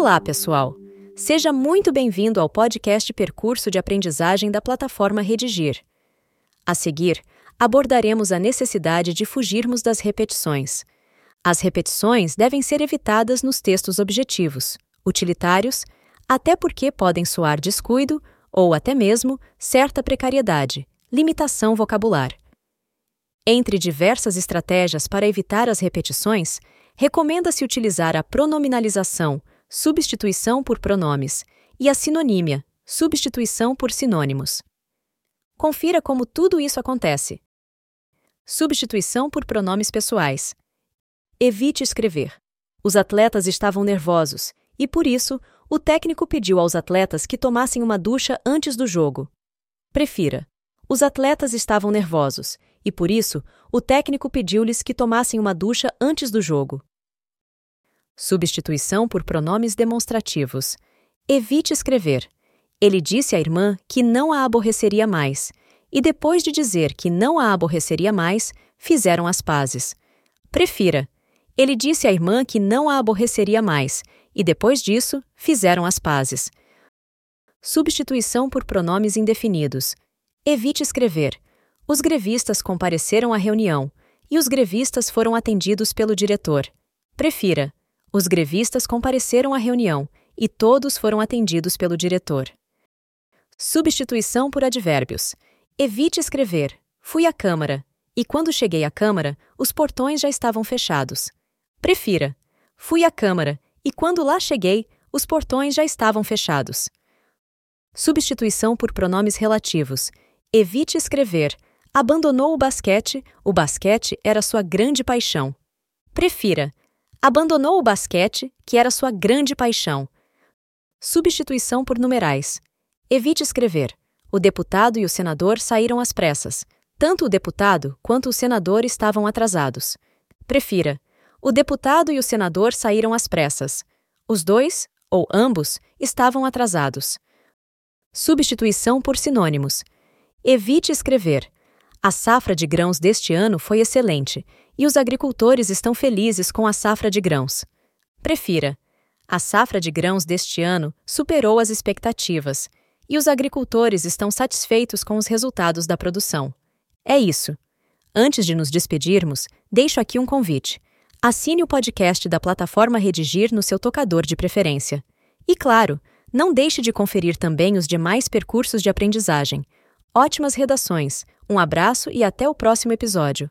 Olá, pessoal! Seja muito bem-vindo ao podcast Percurso de Aprendizagem da plataforma Redigir. A seguir, abordaremos a necessidade de fugirmos das repetições. As repetições devem ser evitadas nos textos objetivos, utilitários, até porque podem soar descuido ou até mesmo certa precariedade, limitação vocabular. Entre diversas estratégias para evitar as repetições, recomenda-se utilizar a pronominalização, substituição por pronomes, e a sinonímia, substituição por sinônimos. Confira como tudo isso acontece. Substituição por pronomes pessoais. Evite escrever. Os atletas estavam nervosos e, por isso, o técnico pediu aos atletas que tomassem uma ducha antes do jogo. Prefira. Os atletas estavam nervosos e, por isso, o técnico pediu-lhes que tomassem uma ducha antes do jogo. Substituição por pronomes demonstrativos. Evite escrever. Ele disse à irmã que não a aborreceria mais, e depois de dizer que não a aborreceria mais, fizeram as pazes. Prefira. Ele disse à irmã que não a aborreceria mais, e depois disso, fizeram as pazes. Substituição por pronomes indefinidos. Evite escrever. Os grevistas compareceram à reunião e os grevistas foram atendidos pelo diretor. Prefira. Os grevistas compareceram à reunião e todos foram atendidos pelo diretor. Substituição por advérbios. Evite escrever. Fui à Câmara. E quando cheguei à Câmara, os portões já estavam fechados. Prefira. Fui à Câmara. E quando lá cheguei, os portões já estavam fechados. Substituição por pronomes relativos. Evite escrever. Abandonou o basquete, o basquete era sua grande paixão. Prefira. Abandonou o basquete, que era sua grande paixão. Substituição por numerais. Evite escrever. O deputado e o senador saíram às pressas. Tanto o deputado quanto o senador estavam atrasados. Prefira. O deputado e o senador saíram às pressas. Os dois, ou ambos, estavam atrasados. Substituição por sinônimos. Evite escrever. A safra de grãos deste ano foi excelente e os agricultores estão felizes com a safra de grãos. Prefira. A safra de grãos deste ano superou as expectativas e os agricultores estão satisfeitos com os resultados da produção. É isso. Antes de nos despedirmos, deixo aqui um convite. Assine o podcast da plataforma Redigir no seu tocador de preferência. E claro, não deixe de conferir também os demais percursos de aprendizagem. Ótimas redações. Um abraço e até o próximo episódio.